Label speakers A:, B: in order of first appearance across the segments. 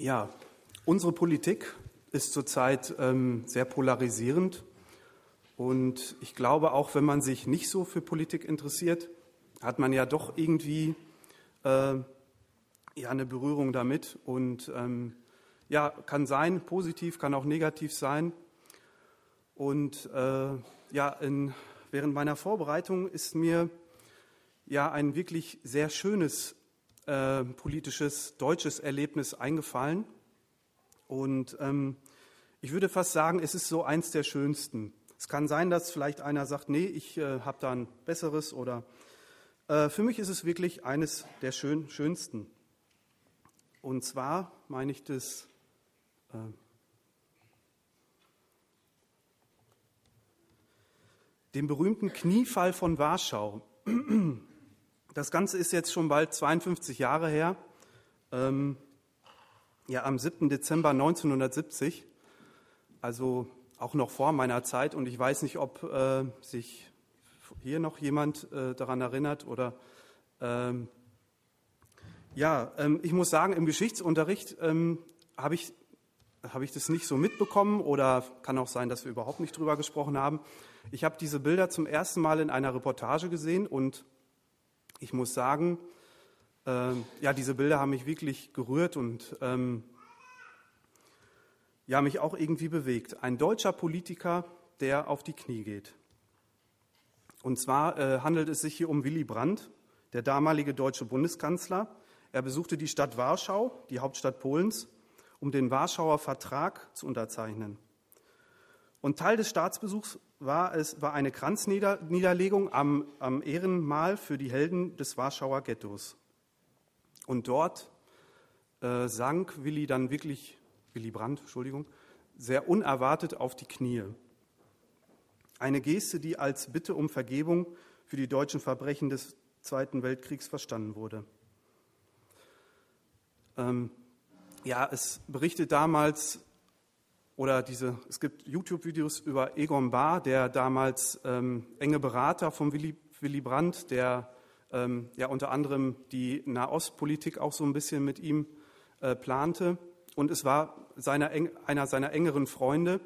A: Ja, unsere Politik ist zurzeit ähm, sehr polarisierend. Und ich glaube, auch wenn man sich nicht so für Politik interessiert, hat man ja doch irgendwie äh, ja, eine Berührung damit. Und ähm, ja, kann sein, positiv, kann auch negativ sein. Und äh, ja, in, während meiner Vorbereitung ist mir ja ein wirklich sehr schönes äh, politisches deutsches Erlebnis eingefallen. Und ähm, ich würde fast sagen, es ist so eins der schönsten. Es kann sein, dass vielleicht einer sagt, nee, ich äh, habe da ein besseres oder äh, für mich ist es wirklich eines der schön, schönsten. Und zwar meine ich das äh, den berühmten Kniefall von Warschau. Das Ganze ist jetzt schon bald 52 Jahre her. Ähm, ja, am 7. Dezember 1970, also auch noch vor meiner Zeit. Und ich weiß nicht, ob äh, sich hier noch jemand äh, daran erinnert oder. Ähm, ja, ähm, ich muss sagen, im Geschichtsunterricht ähm, habe ich, hab ich das nicht so mitbekommen oder kann auch sein, dass wir überhaupt nicht drüber gesprochen haben. Ich habe diese Bilder zum ersten Mal in einer Reportage gesehen und ich muss sagen, äh, ja, diese Bilder haben mich wirklich gerührt und ähm, ja, mich auch irgendwie bewegt. Ein deutscher Politiker, der auf die Knie geht. Und zwar äh, handelt es sich hier um Willy Brandt, der damalige deutsche Bundeskanzler. Er besuchte die Stadt Warschau, die Hauptstadt Polens, um den Warschauer Vertrag zu unterzeichnen. Und Teil des Staatsbesuchs war, es, war eine Kranzniederlegung am, am Ehrenmal für die Helden des Warschauer Ghettos. Und dort äh, sank Willy dann wirklich, Willy Brandt, Entschuldigung, sehr unerwartet auf die Knie. Eine Geste, die als Bitte um Vergebung für die deutschen Verbrechen des Zweiten Weltkriegs verstanden wurde. Ähm, ja, es berichtet damals oder diese, es gibt YouTube-Videos über Egon Bahr, der damals ähm, enge Berater von Willy, Willy Brandt, der ähm, ja unter anderem die Nahostpolitik auch so ein bisschen mit ihm äh, plante. Und es war seiner, einer seiner engeren Freunde.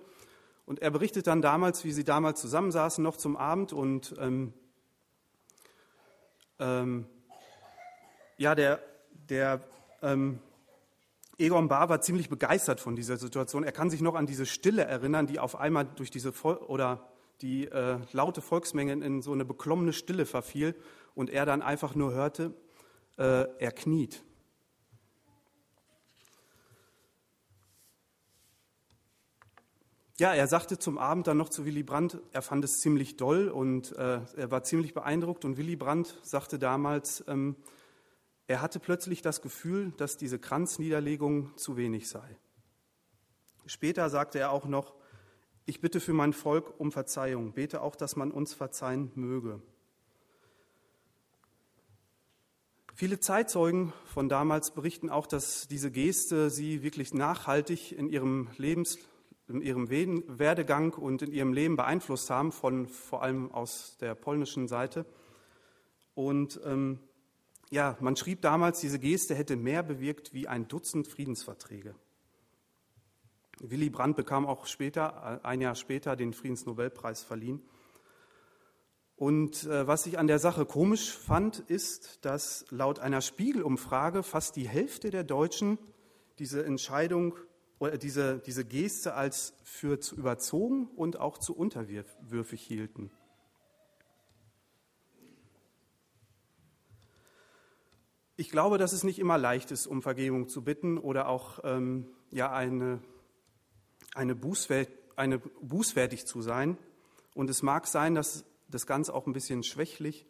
A: Und er berichtet dann damals, wie sie damals zusammensaßen, noch zum Abend. Und ähm, ähm, ja, der, der ähm, Egon Bahr war ziemlich begeistert von dieser Situation. Er kann sich noch an diese Stille erinnern, die auf einmal durch diese Vol oder die äh, laute Volksmenge in so eine beklommene Stille verfiel und er dann einfach nur hörte, äh, er kniet. Ja, er sagte zum Abend dann noch zu Willy Brandt, er fand es ziemlich doll und äh, er war ziemlich beeindruckt. Und Willy Brandt sagte damals, ähm, er hatte plötzlich das Gefühl, dass diese Kranzniederlegung zu wenig sei. Später sagte er auch noch, ich bitte für mein Volk um Verzeihung, bete auch, dass man uns verzeihen möge. Viele Zeitzeugen von damals berichten auch, dass diese Geste sie wirklich nachhaltig in ihrem Lebens, in ihrem Werdegang und in ihrem Leben beeinflusst haben, von, vor allem aus der polnischen Seite. Und ähm, ja, man schrieb damals, diese Geste hätte mehr bewirkt wie ein Dutzend Friedensverträge. Willy Brandt bekam auch später, ein Jahr später, den Friedensnobelpreis verliehen. Und äh, was ich an der Sache komisch fand, ist, dass laut einer Spiegelumfrage fast die Hälfte der Deutschen diese Entscheidung oder diese, diese Geste als für zu überzogen und auch zu unterwürfig hielten. Ich glaube, dass es nicht immer leicht ist, um Vergebung zu bitten oder auch ähm, ja, eine, eine, Bußwert, eine bußfertig zu sein. Und es mag sein, dass das Ganze auch ein bisschen schwächlich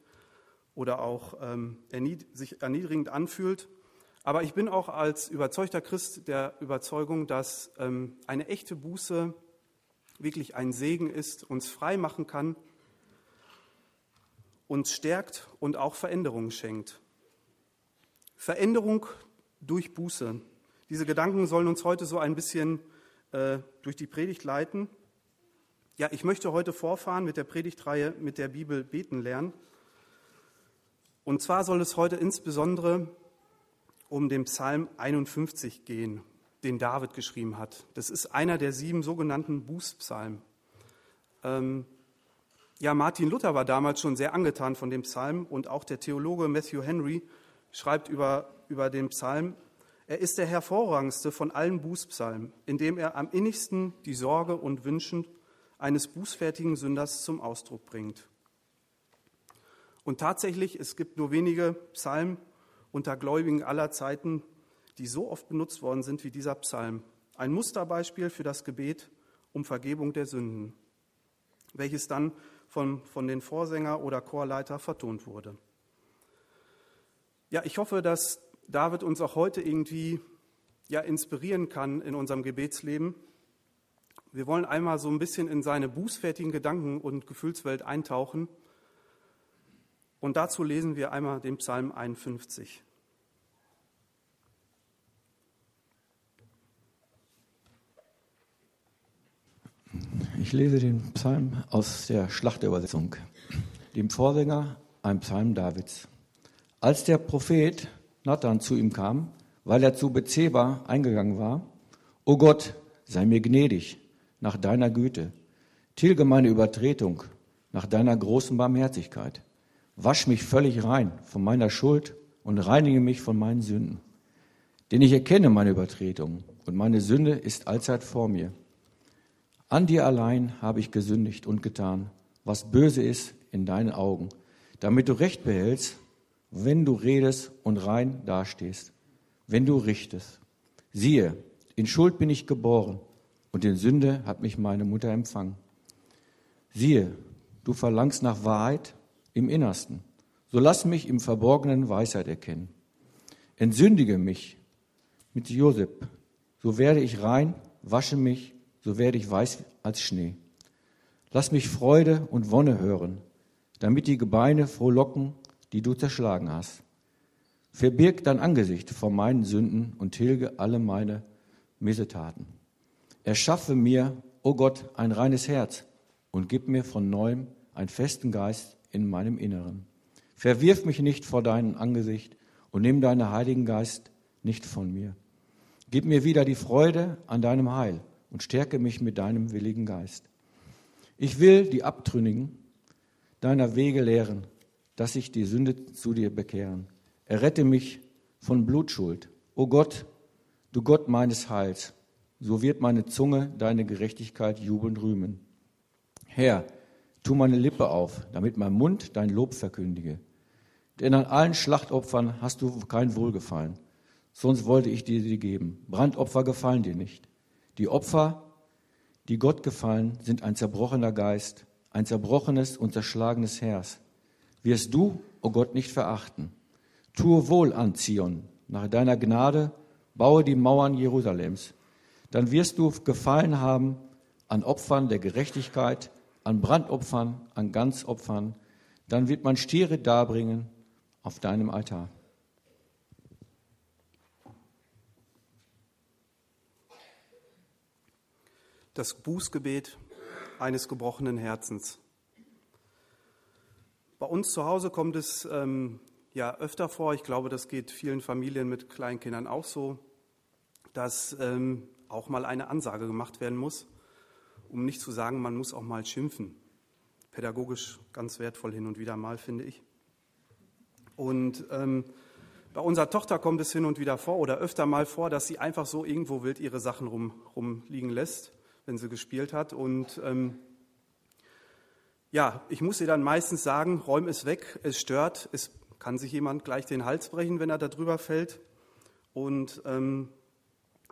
A: oder auch ähm, ernied sich erniedrigend anfühlt. Aber ich bin auch als überzeugter Christ der Überzeugung, dass ähm, eine echte Buße wirklich ein Segen ist, uns frei machen kann, uns stärkt und auch Veränderungen schenkt. Veränderung durch Buße. Diese Gedanken sollen uns heute so ein bisschen äh, durch die Predigt leiten. Ja, ich möchte heute vorfahren mit der Predigtreihe mit der Bibel beten lernen. Und zwar soll es heute insbesondere um den Psalm 51 gehen. den David geschrieben hat. Das ist einer der sieben sogenannten Bußpsalmen. Ähm, ja, Martin Luther war damals schon sehr angetan von dem Psalm und auch der Theologe Matthew Henry schreibt über, über den Psalm, er ist der hervorragendste von allen Bußpsalmen, indem er am innigsten die Sorge und Wünschen eines bußfertigen Sünders zum Ausdruck bringt. Und tatsächlich, es gibt nur wenige Psalmen unter Gläubigen aller Zeiten, die so oft benutzt worden sind wie dieser Psalm. Ein Musterbeispiel für das Gebet um Vergebung der Sünden, welches dann von, von den Vorsänger oder Chorleiter vertont wurde. Ja, ich hoffe, dass David uns auch heute irgendwie ja, inspirieren kann in unserem Gebetsleben. Wir wollen einmal so ein bisschen in seine bußfertigen Gedanken und Gefühlswelt eintauchen. Und dazu lesen wir einmal den Psalm 51.
B: Ich lese den Psalm aus der Schlachterübersetzung, dem Vorsänger, ein Psalm Davids. Als der Prophet Nathan zu ihm kam, weil er zu Bezeba eingegangen war, O Gott, sei mir gnädig nach deiner Güte, tilge meine Übertretung nach deiner großen Barmherzigkeit, wasch mich völlig rein von meiner Schuld und reinige mich von meinen Sünden. Denn ich erkenne meine Übertretung und meine Sünde ist allzeit vor mir. An dir allein habe ich gesündigt und getan, was böse ist in deinen Augen, damit du Recht behältst, wenn du redest und rein dastehst, wenn du richtest. Siehe, in Schuld bin ich geboren und in Sünde hat mich meine Mutter empfangen. Siehe, du verlangst nach Wahrheit im Innersten, so lass mich im Verborgenen Weisheit erkennen. Entsündige mich mit Josep, so werde ich rein, wasche mich so werde ich weiß als Schnee. Lass mich Freude und Wonne hören, damit die Gebeine frohlocken, die du zerschlagen hast. Verbirg dein Angesicht vor meinen Sünden und tilge alle meine Missetaten. Erschaffe mir, o oh Gott, ein reines Herz und gib mir von neuem einen festen Geist in meinem Inneren. Verwirf mich nicht vor deinem Angesicht und nimm deinen Heiligen Geist nicht von mir. Gib mir wieder die Freude an deinem Heil und stärke mich mit deinem willigen Geist. Ich will die Abtrünnigen deiner Wege lehren, dass sich die Sünde zu dir bekehren. Errette mich von Blutschuld. O Gott, du Gott meines Heils, so wird meine Zunge deine Gerechtigkeit jubelnd rühmen. Herr, tu meine Lippe auf, damit mein Mund dein Lob verkündige. Denn an allen Schlachtopfern hast du kein Wohlgefallen, sonst wollte ich dir sie geben. Brandopfer gefallen dir nicht. Die Opfer, die Gott gefallen, sind ein zerbrochener Geist, ein zerbrochenes und zerschlagenes Herz. Wirst du, o oh Gott, nicht verachten. Tue wohl an Zion, nach deiner Gnade baue die Mauern Jerusalems. Dann wirst du gefallen haben an Opfern der Gerechtigkeit, an Brandopfern, an Ganzopfern. Dann wird man Stiere darbringen auf deinem Altar.
A: das Bußgebet eines gebrochenen Herzens. Bei uns zu Hause kommt es ähm, ja öfter vor, ich glaube, das geht vielen Familien mit Kleinkindern auch so, dass ähm, auch mal eine Ansage gemacht werden muss, um nicht zu sagen, man muss auch mal schimpfen. Pädagogisch ganz wertvoll hin und wieder mal, finde ich. Und ähm, bei unserer Tochter kommt es hin und wieder vor oder öfter mal vor, dass sie einfach so irgendwo wild ihre Sachen rum, rumliegen lässt wenn sie gespielt hat. Und ähm, ja, ich muss ihr dann meistens sagen, räum es weg, es stört, es kann sich jemand gleich den Hals brechen, wenn er da drüber fällt. Und ähm,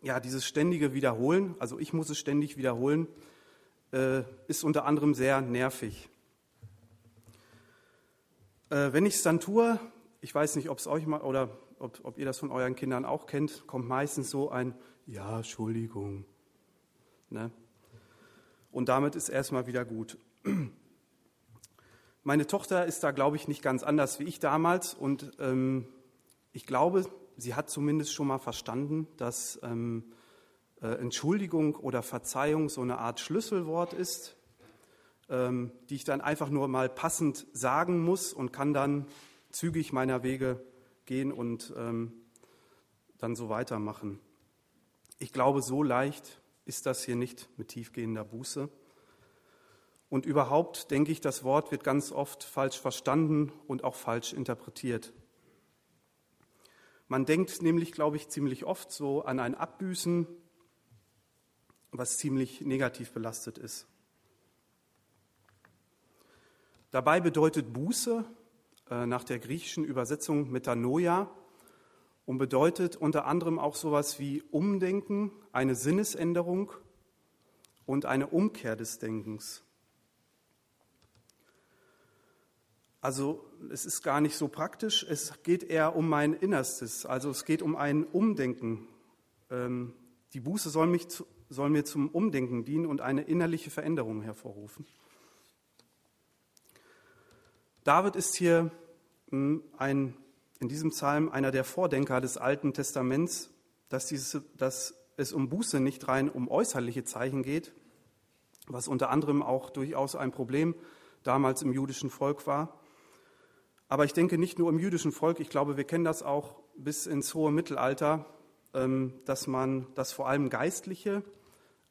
A: ja, dieses ständige Wiederholen, also ich muss es ständig wiederholen, äh, ist unter anderem sehr nervig. Äh, wenn ich es dann tue, ich weiß nicht, ob es euch mal oder ob, ob ihr das von euren Kindern auch kennt, kommt meistens so ein Ja, Entschuldigung. Ne? Und damit ist erstmal wieder gut. Meine Tochter ist da, glaube ich, nicht ganz anders wie ich damals. Und ähm, ich glaube, sie hat zumindest schon mal verstanden, dass ähm, äh, Entschuldigung oder Verzeihung so eine Art Schlüsselwort ist, ähm, die ich dann einfach nur mal passend sagen muss und kann dann zügig meiner Wege gehen und ähm, dann so weitermachen. Ich glaube, so leicht ist das hier nicht mit tiefgehender Buße. Und überhaupt denke ich, das Wort wird ganz oft falsch verstanden und auch falsch interpretiert. Man denkt nämlich, glaube ich, ziemlich oft so an ein Abbüßen, was ziemlich negativ belastet ist. Dabei bedeutet Buße äh, nach der griechischen Übersetzung Metanoia und bedeutet unter anderem auch sowas wie Umdenken, eine Sinnesänderung und eine Umkehr des Denkens. Also es ist gar nicht so praktisch, es geht eher um mein Innerstes, also es geht um ein Umdenken. Ähm, die Buße soll, mich, soll mir zum Umdenken dienen und eine innerliche Veränderung hervorrufen. David ist hier hm, ein, in diesem Psalm einer der Vordenker des Alten Testaments, dass, dieses, dass es um Buße nicht rein um äußerliche Zeichen geht, was unter anderem auch durchaus ein Problem damals im jüdischen Volk war, aber ich denke nicht nur im jüdischen Volk, ich glaube, wir kennen das auch bis ins hohe Mittelalter, ähm, dass man, dass vor allem Geistliche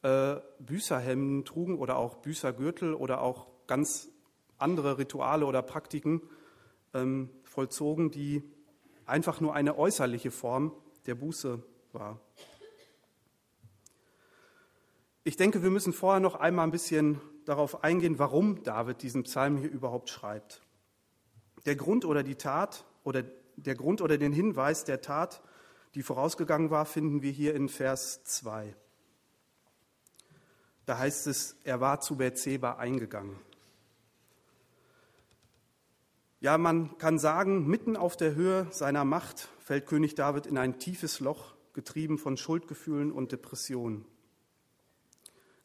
A: äh, Büßerhemden trugen oder auch Büßergürtel oder auch ganz andere Rituale oder Praktiken ähm, vollzogen, die einfach nur eine äußerliche Form der Buße war. Ich denke, wir müssen vorher noch einmal ein bisschen darauf eingehen, warum David diesen Psalm hier überhaupt schreibt. Der Grund oder die Tat oder der Grund oder den Hinweis der Tat, die vorausgegangen war, finden wir hier in Vers 2. Da heißt es, er war zu Beerseba eingegangen. Ja, man kann sagen, mitten auf der Höhe seiner Macht fällt König David in ein tiefes Loch, getrieben von Schuldgefühlen und Depressionen.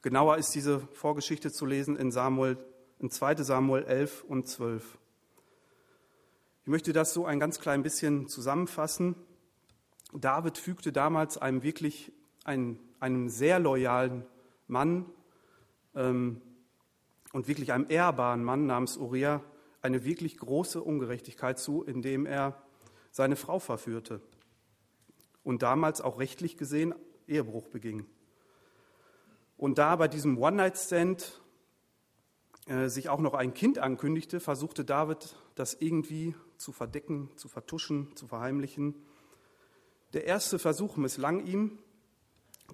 A: Genauer ist diese Vorgeschichte zu lesen in, Samuel, in 2 Samuel 11 und 12. Ich möchte das so ein ganz klein bisschen zusammenfassen. David fügte damals einem wirklich einen, einem sehr loyalen Mann ähm, und wirklich einem ehrbaren Mann namens Uriah eine wirklich große Ungerechtigkeit zu, indem er seine Frau verführte und damals auch rechtlich gesehen Ehebruch beging. Und da bei diesem One-Night-Stand äh, sich auch noch ein Kind ankündigte, versuchte David das irgendwie zu verdecken, zu vertuschen, zu verheimlichen. Der erste Versuch misslang ihm,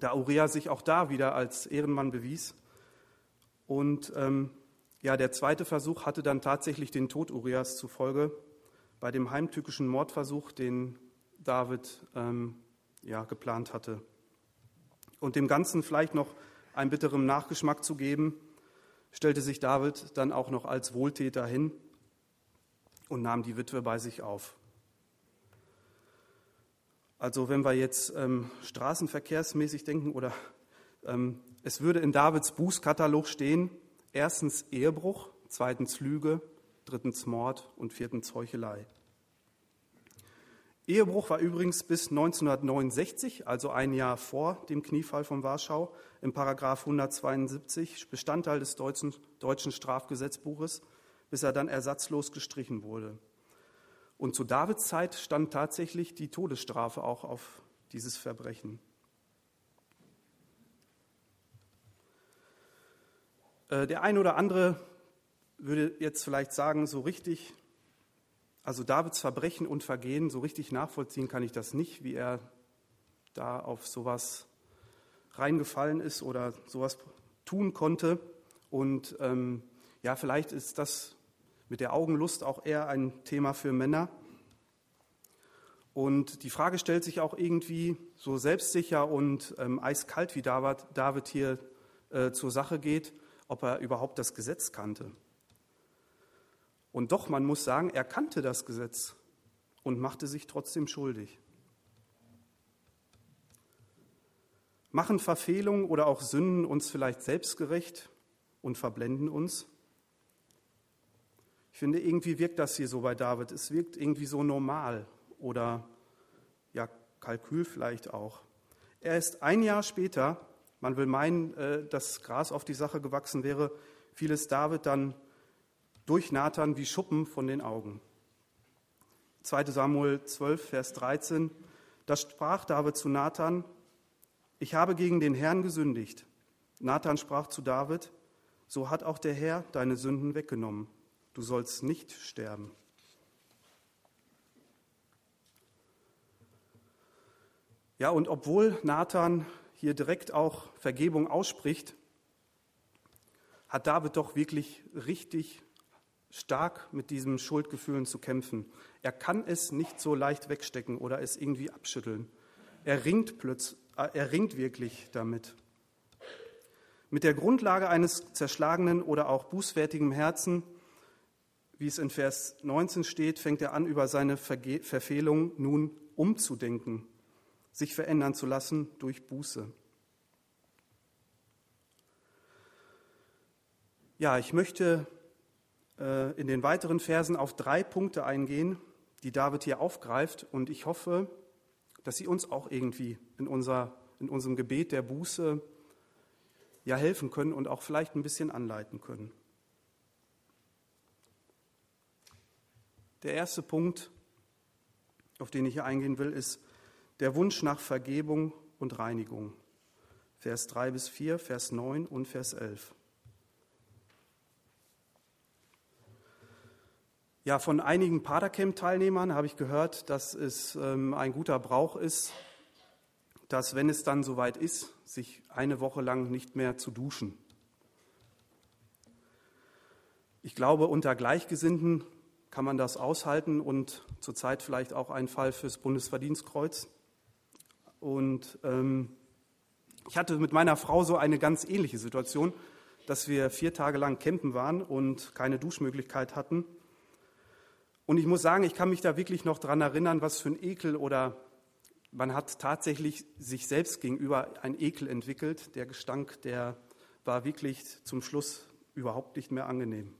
A: da Uriah sich auch da wieder als Ehrenmann bewies. Und ähm, ja, der zweite Versuch hatte dann tatsächlich den Tod Urias zufolge bei dem heimtückischen Mordversuch, den David ähm, ja, geplant hatte. Und dem Ganzen vielleicht noch einen bitteren Nachgeschmack zu geben, stellte sich David dann auch noch als Wohltäter hin und nahm die Witwe bei sich auf. Also wenn wir jetzt ähm, straßenverkehrsmäßig denken oder ähm, es würde in Davids Bußkatalog stehen, erstens Ehebruch, zweitens Lüge, drittens Mord und viertens Heuchelei. Ehebruch war übrigens bis 1969, also ein Jahr vor dem Kniefall von Warschau, im Paragraph 172 Bestandteil des deutschen, deutschen Strafgesetzbuches bis er dann ersatzlos gestrichen wurde. Und zu Davids Zeit stand tatsächlich die Todesstrafe auch auf dieses Verbrechen. Äh, der ein oder andere würde jetzt vielleicht sagen, so richtig, also Davids Verbrechen und Vergehen, so richtig nachvollziehen kann ich das nicht, wie er da auf sowas reingefallen ist oder sowas tun konnte. Und ähm, ja, vielleicht ist das mit der Augenlust auch eher ein Thema für Männer. Und die Frage stellt sich auch irgendwie so selbstsicher und ähm, eiskalt, wie David, David hier äh, zur Sache geht, ob er überhaupt das Gesetz kannte. Und doch, man muss sagen, er kannte das Gesetz und machte sich trotzdem schuldig. Machen Verfehlungen oder auch Sünden uns vielleicht selbstgerecht und verblenden uns? Ich finde, irgendwie wirkt das hier so bei David. Es wirkt irgendwie so normal oder ja, Kalkül vielleicht auch. Er ist ein Jahr später, man will meinen, äh, dass Gras auf die Sache gewachsen wäre, fiel es David dann durch Nathan wie Schuppen von den Augen. 2 Samuel 12, Vers 13. Da sprach David zu Nathan, ich habe gegen den Herrn gesündigt. Nathan sprach zu David, so hat auch der Herr deine Sünden weggenommen. Du sollst nicht sterben. Ja, und obwohl Nathan hier direkt auch Vergebung ausspricht, hat David doch wirklich richtig stark mit diesen Schuldgefühlen zu kämpfen. Er kann es nicht so leicht wegstecken oder es irgendwie abschütteln. Er ringt, plötzlich, äh, er ringt wirklich damit. Mit der Grundlage eines zerschlagenen oder auch bußfertigen Herzen, wie es in Vers 19 steht, fängt er an, über seine Verge Verfehlung nun umzudenken, sich verändern zu lassen durch Buße. Ja, ich möchte äh, in den weiteren Versen auf drei Punkte eingehen, die David hier aufgreift. Und ich hoffe, dass sie uns auch irgendwie in, unser, in unserem Gebet der Buße ja helfen können und auch vielleicht ein bisschen anleiten können. Der erste Punkt, auf den ich hier eingehen will, ist der Wunsch nach Vergebung und Reinigung. Vers 3 bis 4, Vers 9 und Vers 11. Ja, von einigen Padercamp-Teilnehmern habe ich gehört, dass es ähm, ein guter Brauch ist, dass, wenn es dann soweit ist, sich eine Woche lang nicht mehr zu duschen. Ich glaube, unter Gleichgesinnten kann man das aushalten und zurzeit vielleicht auch ein Fall fürs Bundesverdienstkreuz. Und ähm, ich hatte mit meiner Frau so eine ganz ähnliche Situation, dass wir vier Tage lang campen waren und keine Duschmöglichkeit hatten. Und ich muss sagen, ich kann mich da wirklich noch dran erinnern, was für ein Ekel oder man hat tatsächlich sich selbst gegenüber ein Ekel entwickelt. Der Gestank, der war wirklich zum Schluss überhaupt nicht mehr angenehm.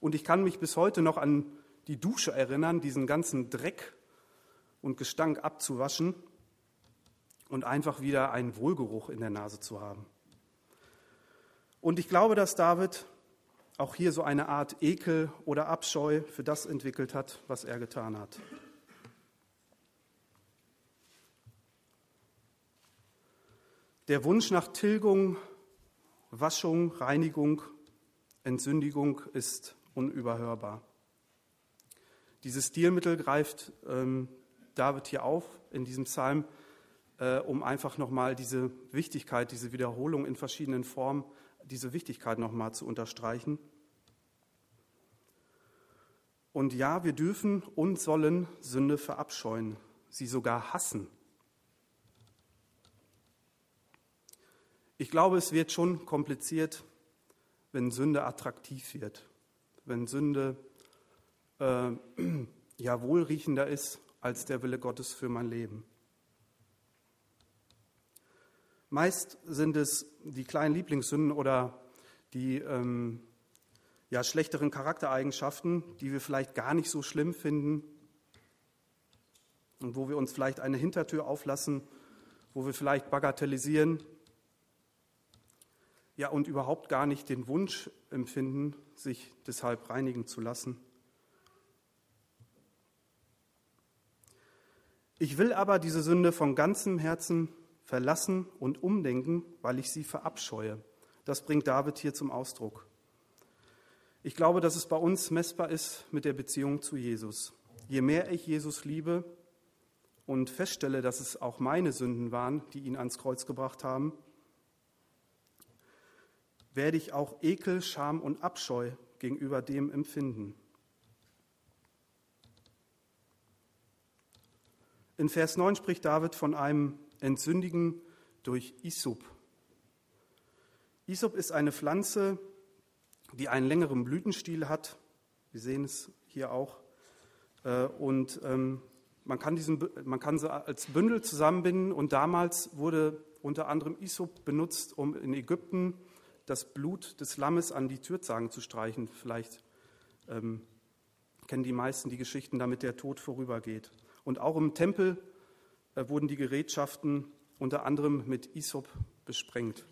A: Und ich kann mich bis heute noch an die Dusche erinnern, diesen ganzen Dreck und Gestank abzuwaschen und einfach wieder einen Wohlgeruch in der Nase zu haben. Und ich glaube, dass David auch hier so eine Art Ekel oder Abscheu für das entwickelt hat, was er getan hat. Der Wunsch nach Tilgung, Waschung, Reinigung, Entsündigung ist unüberhörbar. Dieses Stilmittel greift ähm, David hier auf in diesem Psalm, äh, um einfach nochmal diese Wichtigkeit, diese Wiederholung in verschiedenen Formen diese Wichtigkeit nochmal zu unterstreichen. Und ja, wir dürfen und sollen Sünde verabscheuen, sie sogar hassen. Ich glaube, es wird schon kompliziert, wenn Sünde attraktiv wird, wenn Sünde äh, ja wohlriechender ist als der Wille Gottes für mein Leben. Meist sind es die kleinen Lieblingssünden oder die ähm, ja, schlechteren Charaktereigenschaften, die wir vielleicht gar nicht so schlimm finden und wo wir uns vielleicht eine Hintertür auflassen, wo wir vielleicht bagatellisieren, ja, und überhaupt gar nicht den Wunsch empfinden, sich deshalb reinigen zu lassen. Ich will aber diese Sünde von ganzem Herzen verlassen und umdenken, weil ich sie verabscheue. Das bringt David hier zum Ausdruck. Ich glaube, dass es bei uns messbar ist mit der Beziehung zu Jesus. Je mehr ich Jesus liebe und feststelle, dass es auch meine Sünden waren, die ihn ans Kreuz gebracht haben, werde ich auch Ekel, Scham und Abscheu gegenüber dem empfinden. In Vers 9 spricht David von einem Entsündigen durch Isop. Isop ist eine Pflanze, die einen längeren Blütenstiel hat. Wir sehen es hier auch. Äh, und ähm, man kann, diesen, man kann sie als Bündel zusammenbinden. Und damals wurde unter anderem Isop benutzt, um in Ägypten das Blut des Lammes an die Türzagen zu streichen. Vielleicht ähm, kennen die meisten die Geschichten, damit der Tod vorübergeht. Und auch im Tempel äh, wurden die Gerätschaften unter anderem mit Isop besprengt.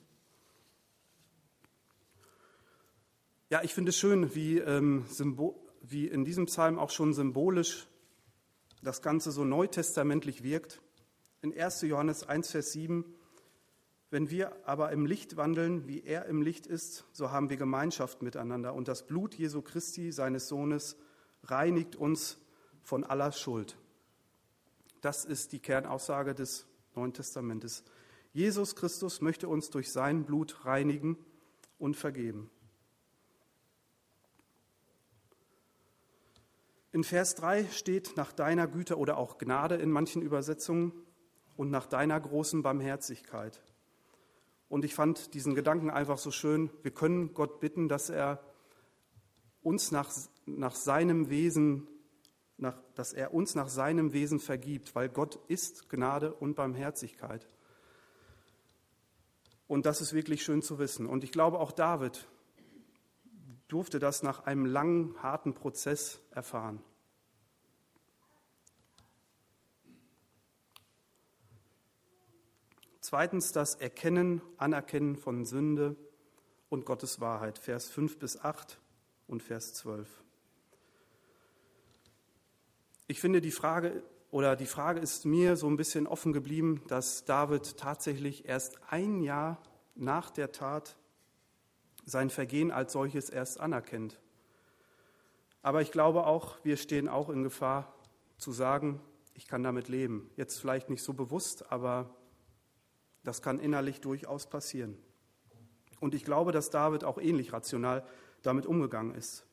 A: Ja, ich finde es schön, wie, ähm, wie in diesem Psalm auch schon symbolisch das Ganze so neutestamentlich wirkt. In 1. Johannes 1, Vers 7 Wenn wir aber im Licht wandeln, wie er im Licht ist, so haben wir Gemeinschaft miteinander. Und das Blut Jesu Christi, seines Sohnes, reinigt uns von aller Schuld. Das ist die Kernaussage des Neuen Testamentes. Jesus Christus möchte uns durch sein Blut reinigen und vergeben. In Vers 3 steht nach deiner Güte oder auch Gnade in manchen Übersetzungen und nach deiner großen Barmherzigkeit. Und ich fand diesen Gedanken einfach so schön. Wir können Gott bitten, dass er uns nach, nach seinem Wesen, nach, dass er uns nach seinem Wesen vergibt, weil Gott ist Gnade und Barmherzigkeit. Und das ist wirklich schön zu wissen. Und ich glaube, auch David durfte das nach einem langen, harten Prozess erfahren. Zweitens das Erkennen, Anerkennen von Sünde und Gottes Wahrheit, Vers 5 bis 8 und Vers 12. Ich finde die Frage oder die Frage ist mir so ein bisschen offen geblieben, dass David tatsächlich erst ein Jahr nach der Tat sein Vergehen als solches erst anerkennt. Aber ich glaube auch, wir stehen auch in Gefahr zu sagen, ich kann damit leben. Jetzt vielleicht nicht so bewusst, aber das kann innerlich durchaus passieren. Und ich glaube, dass David auch ähnlich rational damit umgegangen ist.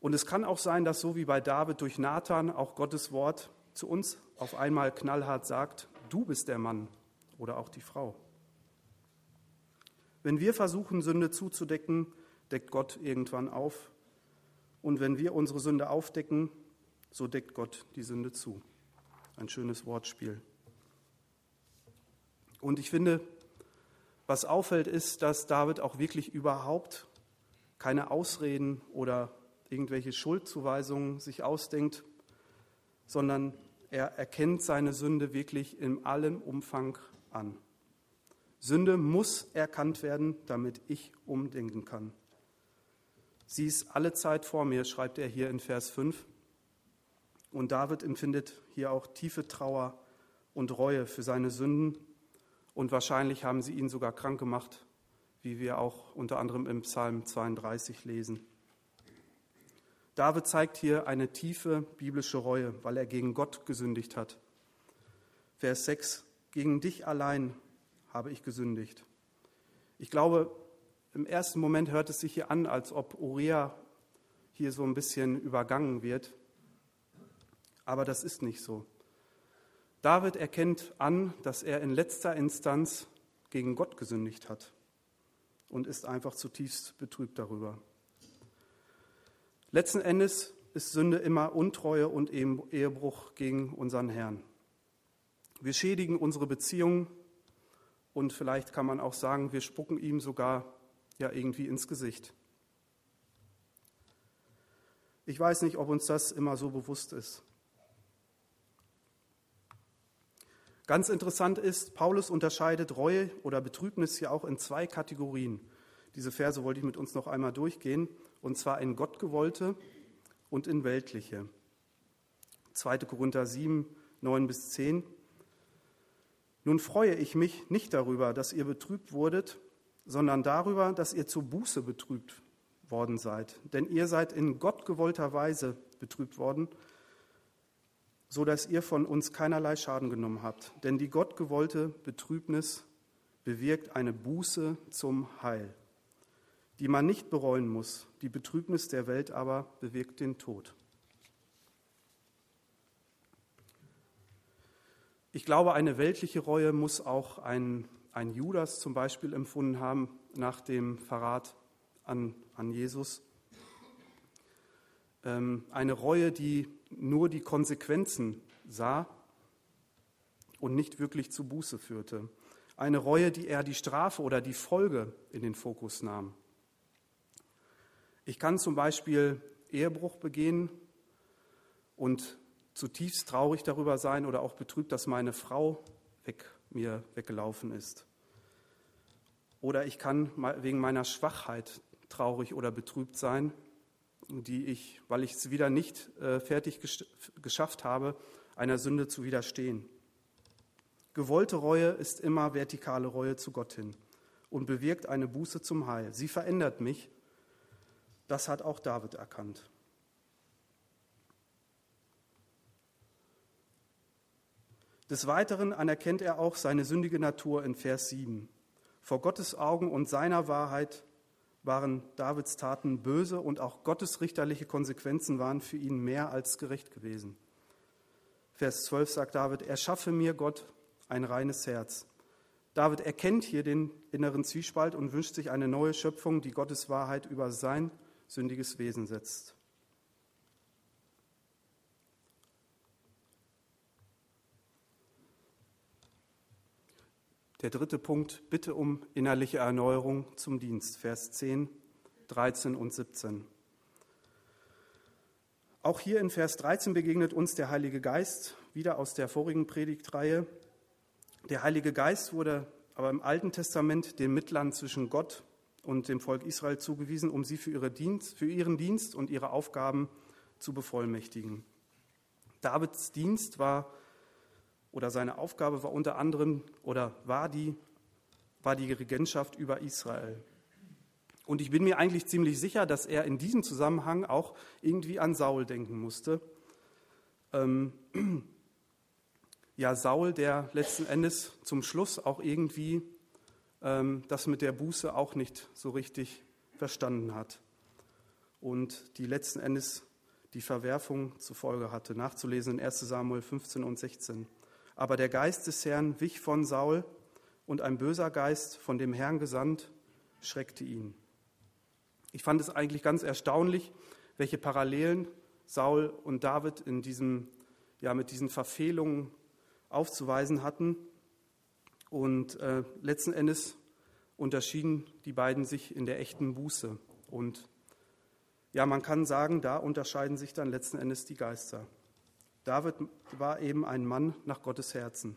A: Und es kann auch sein, dass so wie bei David durch Nathan auch Gottes Wort zu uns auf einmal knallhart sagt, du bist der Mann oder auch die Frau. Wenn wir versuchen, Sünde zuzudecken, deckt Gott irgendwann auf. Und wenn wir unsere Sünde aufdecken, so deckt Gott die Sünde zu. Ein schönes Wortspiel. Und ich finde, was auffällt, ist, dass David auch wirklich überhaupt keine Ausreden oder irgendwelche Schuldzuweisungen sich ausdenkt, sondern er erkennt seine Sünde wirklich in allem Umfang an. Sünde muss erkannt werden, damit ich umdenken kann. Sie ist alle Zeit vor mir, schreibt er hier in Vers 5. Und David empfindet hier auch tiefe Trauer und Reue für seine Sünden. Und wahrscheinlich haben sie ihn sogar krank gemacht, wie wir auch unter anderem im Psalm 32 lesen. David zeigt hier eine tiefe biblische Reue, weil er gegen Gott gesündigt hat. Vers 6, gegen dich allein habe ich gesündigt. Ich glaube, im ersten Moment hört es sich hier an, als ob Uriah hier so ein bisschen übergangen wird. Aber das ist nicht so. David erkennt an, dass er in letzter Instanz gegen Gott gesündigt hat und ist einfach zutiefst betrübt darüber. Letzten Endes ist Sünde immer Untreue und Ehebruch gegen unseren Herrn. Wir schädigen unsere Beziehungen und vielleicht kann man auch sagen, wir spucken ihm sogar ja irgendwie ins Gesicht. Ich weiß nicht, ob uns das immer so bewusst ist. Ganz interessant ist, Paulus unterscheidet Reue oder Betrübnis ja auch in zwei Kategorien. Diese Verse wollte ich mit uns noch einmal durchgehen und zwar in Gottgewollte und in weltliche. 2. Korinther 7, 9 bis 10. Nun freue ich mich nicht darüber, dass ihr betrübt wurdet, sondern darüber, dass ihr zur Buße betrübt worden seid. Denn ihr seid in gottgewollter Weise betrübt worden, so dass ihr von uns keinerlei Schaden genommen habt. Denn die gottgewollte Betrübnis bewirkt eine Buße zum Heil die man nicht bereuen muss. Die Betrübnis der Welt aber bewirkt den Tod. Ich glaube, eine weltliche Reue muss auch ein, ein Judas zum Beispiel empfunden haben nach dem Verrat an, an Jesus. Ähm, eine Reue, die nur die Konsequenzen sah und nicht wirklich zu Buße führte. Eine Reue, die eher die Strafe oder die Folge in den Fokus nahm. Ich kann zum Beispiel Ehebruch begehen und zutiefst traurig darüber sein oder auch betrübt, dass meine Frau weg, mir weggelaufen ist. Oder ich kann wegen meiner Schwachheit traurig oder betrübt sein, die ich, weil ich es wieder nicht äh, fertig geschafft habe, einer Sünde zu widerstehen. Gewollte Reue ist immer vertikale Reue zu Gott hin und bewirkt eine Buße zum Heil. Sie verändert mich. Das hat auch David erkannt. Des Weiteren anerkennt er auch seine sündige Natur in Vers 7. Vor Gottes Augen und seiner Wahrheit waren Davids Taten böse und auch Gottes richterliche Konsequenzen waren für ihn mehr als gerecht gewesen. Vers 12 sagt David, erschaffe mir Gott ein reines Herz. David erkennt hier den inneren Zwiespalt und wünscht sich eine neue Schöpfung, die Gottes Wahrheit über sein sündiges Wesen setzt. Der dritte Punkt, bitte um innerliche Erneuerung zum Dienst, Vers 10, 13 und 17. Auch hier in Vers 13 begegnet uns der Heilige Geist, wieder aus der vorigen Predigtreihe. Der Heilige Geist wurde aber im Alten Testament den Mittlern zwischen Gott und dem Volk Israel zugewiesen, um sie für, ihre Dienst, für ihren Dienst und ihre Aufgaben zu bevollmächtigen. Davids Dienst war oder seine Aufgabe war unter anderem oder war die, war die Regentschaft über Israel. Und ich bin mir eigentlich ziemlich sicher, dass er in diesem Zusammenhang auch irgendwie an Saul denken musste. Ähm, ja, Saul, der letzten Endes zum Schluss auch irgendwie ähm, das mit der Buße auch nicht so richtig verstanden hat und die letzten Endes die Verwerfung zur Folge hatte. Nachzulesen in 1 Samuel 15 und 16. Aber der Geist des Herrn wich von Saul und ein böser Geist, von dem Herrn gesandt, schreckte ihn. Ich fand es eigentlich ganz erstaunlich, welche Parallelen Saul und David in diesem, ja, mit diesen Verfehlungen aufzuweisen hatten. Und äh, letzten Endes unterschieden die beiden sich in der echten Buße. Und ja, man kann sagen, da unterscheiden sich dann letzten Endes die Geister. David war eben ein Mann nach Gottes Herzen.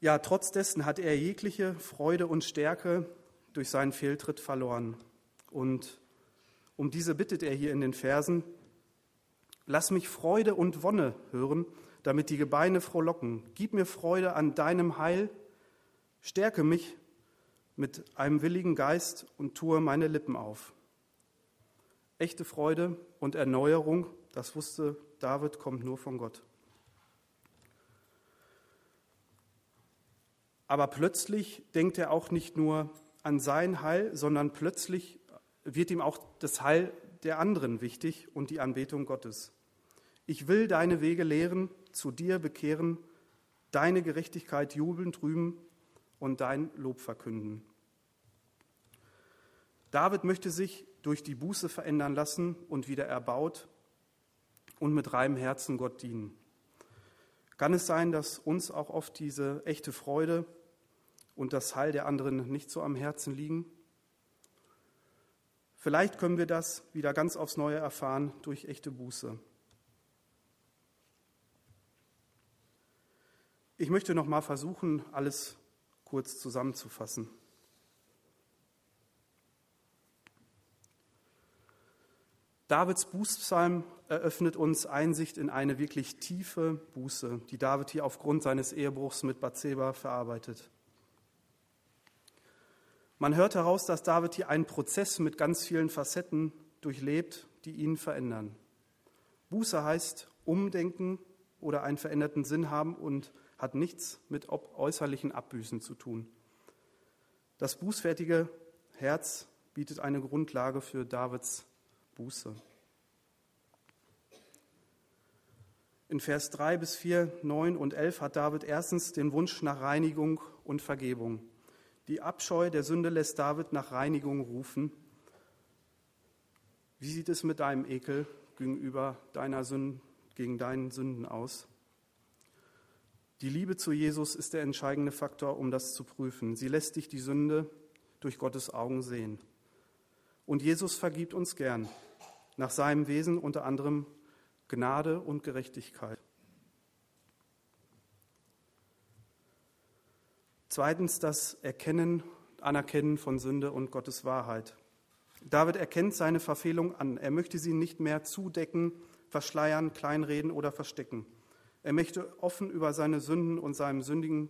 A: Ja, trotz dessen hat er jegliche Freude und Stärke durch seinen Fehltritt verloren. Und um diese bittet er hier in den Versen, lass mich Freude und Wonne hören, damit die Gebeine frohlocken. Gib mir Freude an deinem Heil, stärke mich mit einem willigen Geist und tue meine Lippen auf. Echte Freude und Erneuerung, das wusste David, kommt nur von Gott. Aber plötzlich denkt er auch nicht nur an sein Heil, sondern plötzlich wird ihm auch das Heil der anderen wichtig und die Anbetung Gottes. Ich will deine Wege lehren, zu dir bekehren, deine Gerechtigkeit jubelnd rühmen und dein Lob verkünden. David möchte sich durch die Buße verändern lassen und wieder erbaut und mit reinem Herzen Gott dienen. Kann es sein, dass uns auch oft diese echte Freude und das Heil der anderen nicht so am Herzen liegen? Vielleicht können wir das wieder ganz aufs Neue erfahren durch echte Buße. Ich möchte noch mal versuchen, alles kurz zusammenzufassen. Davids Bußpsalm eröffnet uns Einsicht in eine wirklich tiefe Buße, die David hier aufgrund seines Ehebruchs mit Bathseba verarbeitet. Man hört heraus, dass David hier einen Prozess mit ganz vielen Facetten durchlebt, die ihn verändern. Buße heißt umdenken oder einen veränderten Sinn haben und hat nichts mit äußerlichen Abbüßen zu tun. Das bußfertige Herz bietet eine Grundlage für Davids Buße. In Vers 3 bis 4, 9 und 11 hat David erstens den Wunsch nach Reinigung und Vergebung. Die Abscheu der Sünde lässt David nach Reinigung rufen. Wie sieht es mit deinem Ekel gegenüber deiner Sünden, gegen deinen Sünden aus? Die Liebe zu Jesus ist der entscheidende Faktor, um das zu prüfen. Sie lässt dich die Sünde durch Gottes Augen sehen. Und Jesus vergibt uns gern, nach seinem Wesen unter anderem Gnade und Gerechtigkeit. Zweitens das Erkennen, Anerkennen von Sünde und Gottes Wahrheit. David erkennt seine Verfehlung an. Er möchte sie nicht mehr zudecken, verschleiern, kleinreden oder verstecken. Er möchte offen über seine Sünden und seinem sündigen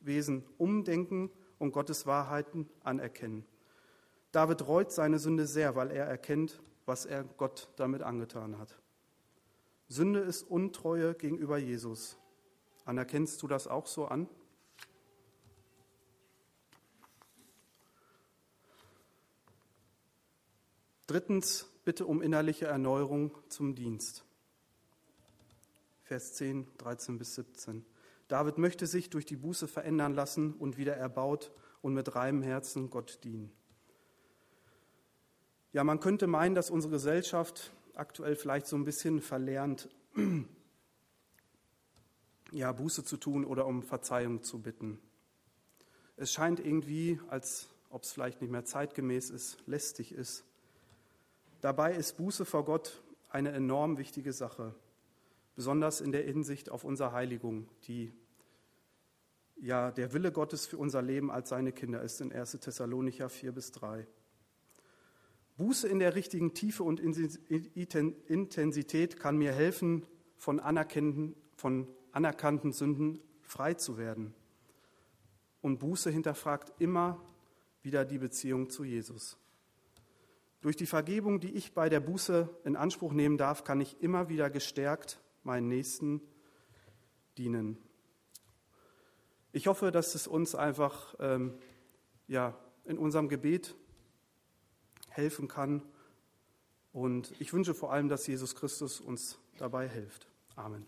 A: Wesen umdenken und Gottes Wahrheiten anerkennen. David reut seine Sünde sehr, weil er erkennt, was er Gott damit angetan hat. Sünde ist Untreue gegenüber Jesus. Anerkennst du das auch so an? Drittens, bitte um innerliche Erneuerung zum Dienst. Vers 10, 13 bis 17. David möchte sich durch die Buße verändern lassen und wieder erbaut und mit reinem Herzen Gott dienen. Ja, man könnte meinen, dass unsere Gesellschaft aktuell vielleicht so ein bisschen verlernt, ja, Buße zu tun oder um Verzeihung zu bitten. Es scheint irgendwie, als ob es vielleicht nicht mehr zeitgemäß ist, lästig ist. Dabei ist Buße vor Gott eine enorm wichtige Sache, besonders in der Hinsicht auf unsere Heiligung, die ja der Wille Gottes für unser Leben als seine Kinder ist in 1. Thessalonicher 4 bis 3. Buße in der richtigen Tiefe und Intensität kann mir helfen, von, anerkannten, von anerkannten Sünden frei zu werden. Und Buße hinterfragt immer wieder die Beziehung zu Jesus. Durch die Vergebung, die ich bei der Buße in Anspruch nehmen darf, kann ich immer wieder gestärkt meinen Nächsten dienen. Ich hoffe, dass es uns einfach ähm, ja, in unserem Gebet helfen kann. Und ich wünsche vor allem, dass Jesus Christus uns dabei hilft. Amen.